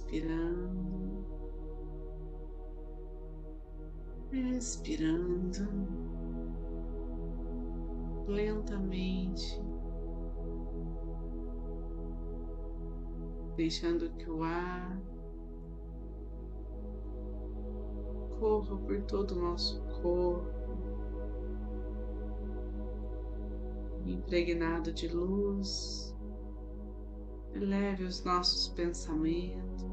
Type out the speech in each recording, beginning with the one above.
inspirando, expirando lentamente, deixando que o ar corra por todo o nosso corpo, impregnado de luz, eleve os nossos pensamentos.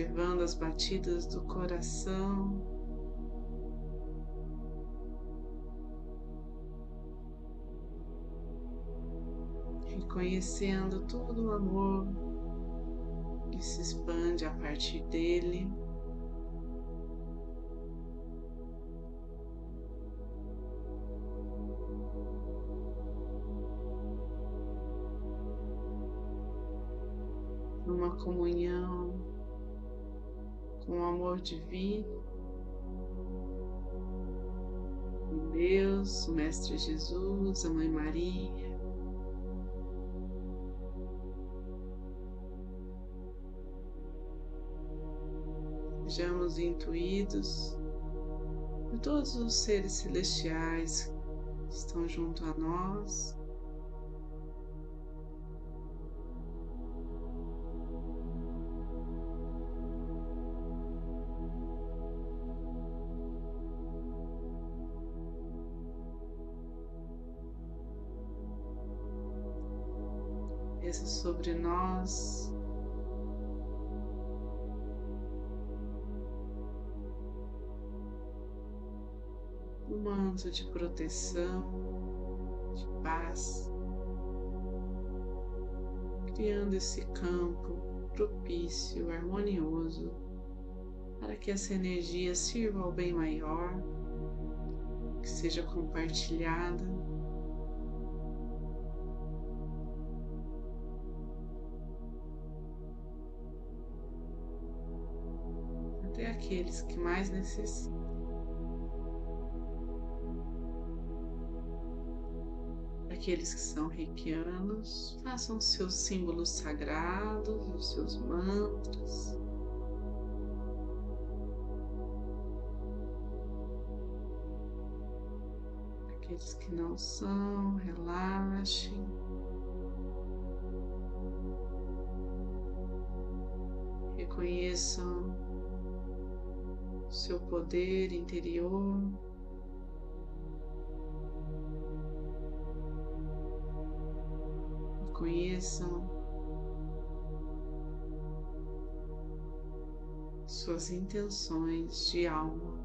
Observando as batidas do coração. reconhecendo todo o amor que se expande a partir dele. Numa comunhão com o amor divino, Deus, o Mestre Jesus, a Mãe Maria, sejamos intuídos por todos os seres celestiais que estão junto a nós. Desça sobre nós um manto de proteção, de paz, criando esse campo propício, harmonioso, para que essa energia sirva ao bem maior, que seja compartilhada. Até aqueles que mais necessitam. aqueles que são reikianos, façam seus símbolos sagrados, os seus mantras. Aqueles que não são, relaxem. Reconheçam seu poder interior. conheçam suas intenções de alma.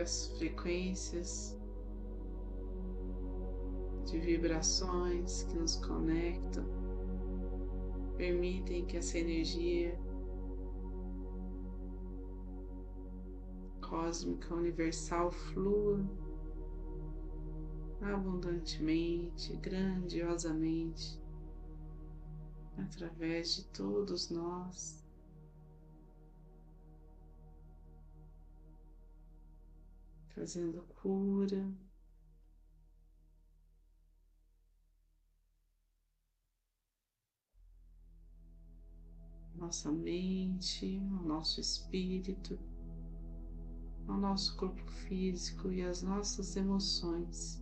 As frequências de vibrações que nos conectam permitem que essa energia cósmica universal flua abundantemente, grandiosamente através de todos nós. trazendo cura. Nossa mente, nosso espírito, nosso corpo físico e as nossas emoções.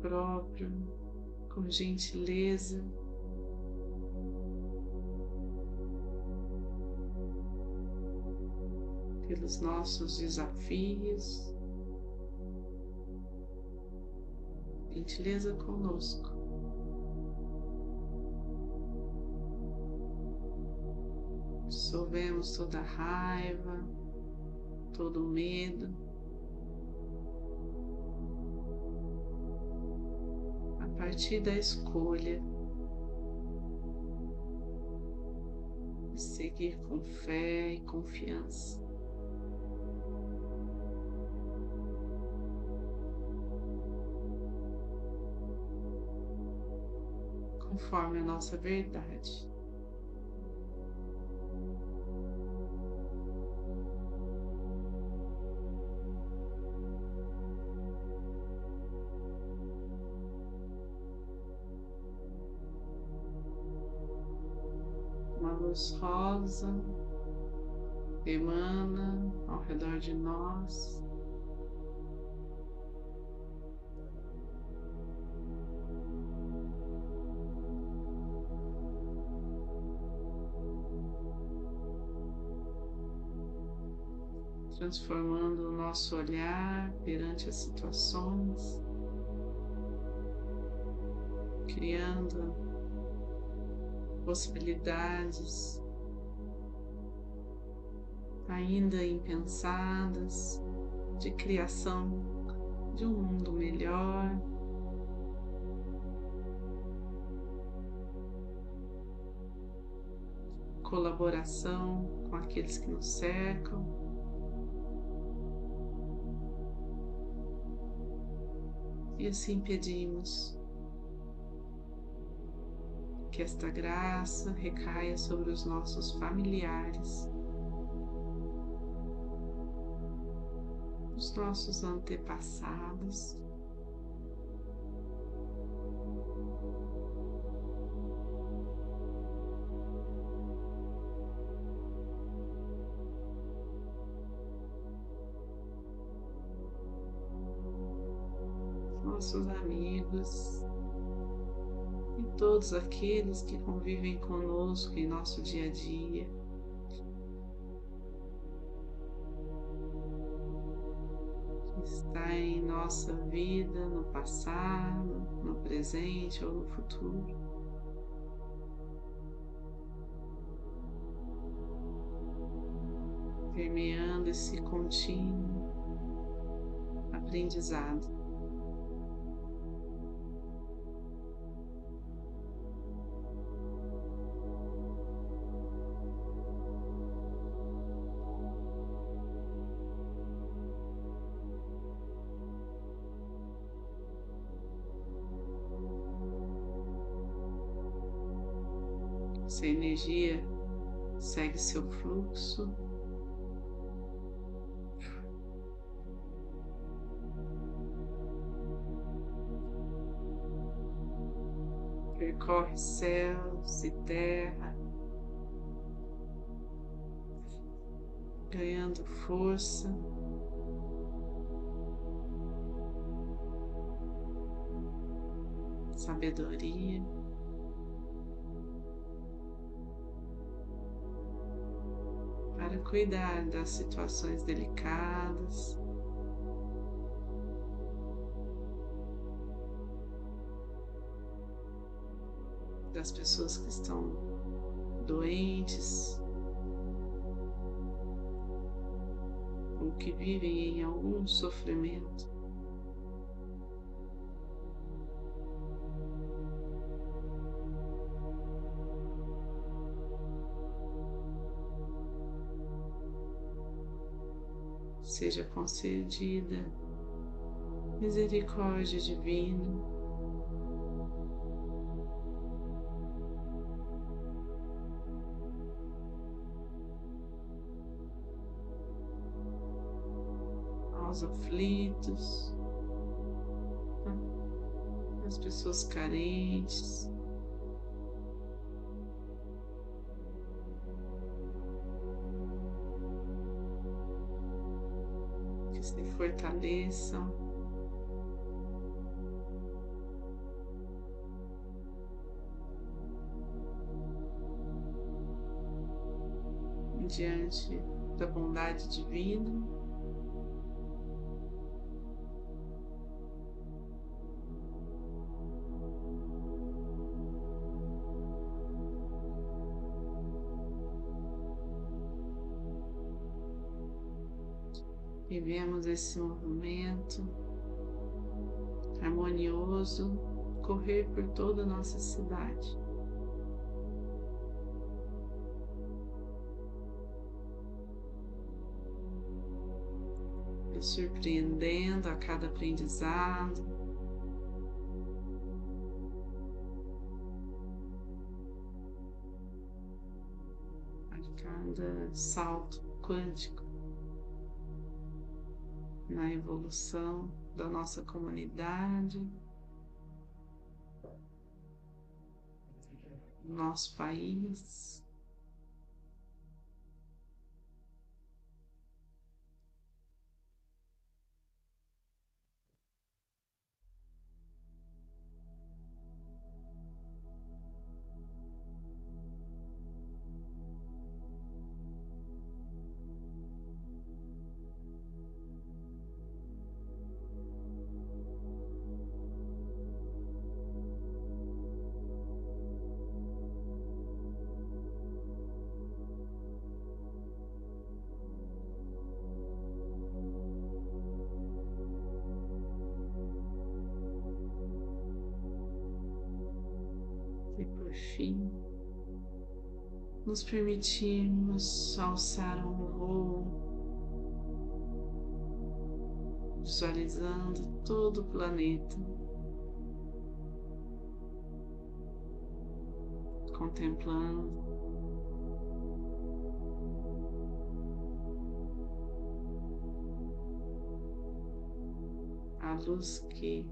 Próprio, com gentileza. pelos nossos desafios. Gentileza conosco. Dissolvemos toda raiva, todo medo. Partir da escolha de seguir com fé e confiança. conforme a nossa verdade. Luz rosa emana ao redor de nós. transformando o nosso olhar perante as situações, criando possibilidades ainda impensadas de criação de um mundo melhor. Colaboração com aqueles que nos cercam. E assim pedimos que esta graça recaia sobre os nossos familiares, os nossos antepassados. nossos amigos todos aqueles que convivem conosco em nosso dia a dia. Que está em nossa vida no passado, no presente ou no futuro. Permeando esse contínuo aprendizado. Essa energia segue seu fluxo. Percorre céus e terra, ganhando força. Sabedoria. Para cuidar das situações delicadas. Das pessoas que estão doentes ou que vivem em algum sofrimento. Seja concedida misericórdia divina. os aflitos, as pessoas carentes. Fortaleçam. diante da bondade divina. Vivemos esse movimento harmonioso correr por toda a nossa cidade. surpreendendo a cada aprendizado. A cada salto quântico na evolução da nossa comunidade, nosso país. Fim, nos permitirmos alçar um voo, visualizando todo o planeta, contemplando. A luz que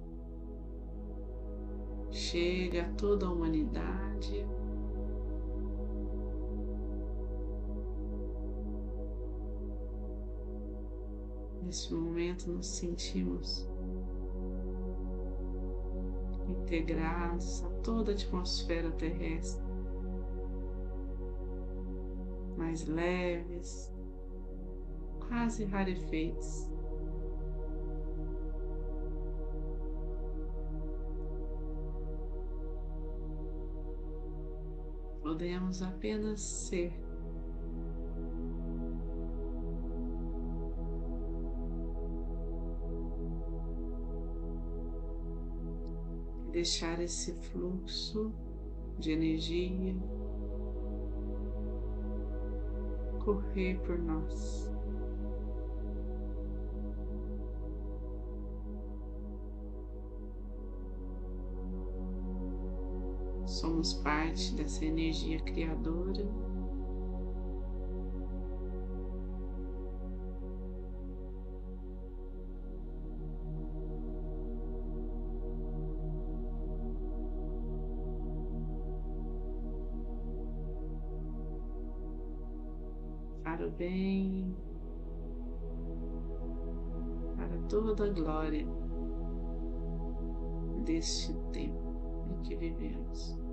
chega a toda a humanidade. Nesse momento nos sentimos integrados a toda a atmosfera terrestre, mais leves, quase rarefeitos. Podemos apenas ser. Deixar esse fluxo de energia correr por nós. Somos parte dessa energia criadora. Para o bem, para toda a glória deste tempo em que vivemos.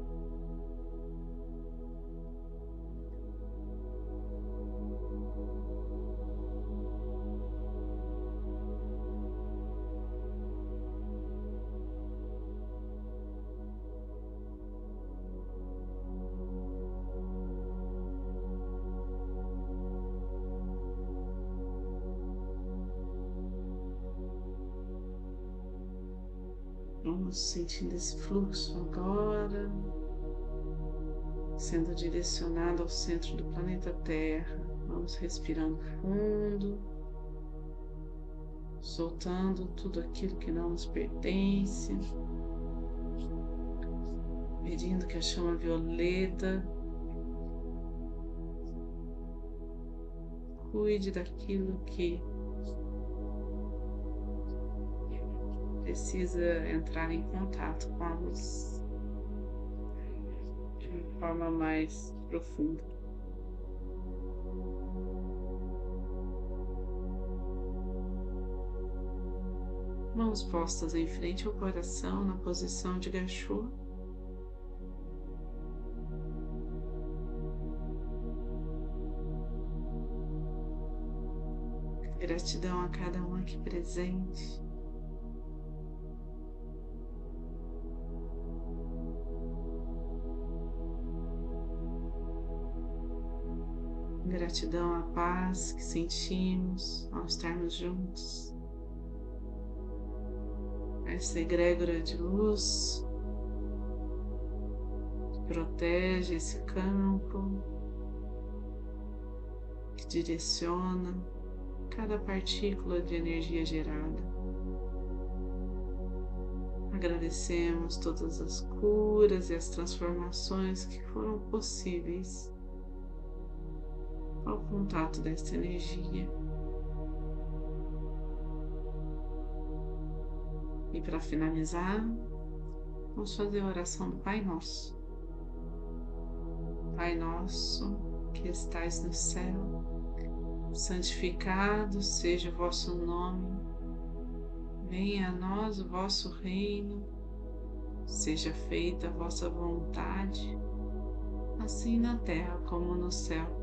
Vamos sentindo esse fluxo agora, sendo direcionado ao centro do planeta Terra. Vamos respirando fundo, soltando tudo aquilo que não nos pertence, pedindo que a chama violeta cuide daquilo que precisa entrar em contato com a luz de uma forma mais profunda. Mãos postas em frente ao coração na posição de gachô. Gratidão a cada um aqui presente. Gratidão à paz que sentimos ao estarmos juntos. Essa egrégora de luz que protege esse campo, que direciona cada partícula de energia gerada. Agradecemos todas as curas e as transformações que foram possíveis ao contato desta energia. E para finalizar, vamos fazer a oração do Pai Nosso. Pai Nosso que estais no céu, santificado seja o vosso nome, venha a nós o vosso reino, seja feita a vossa vontade, assim na terra como no céu.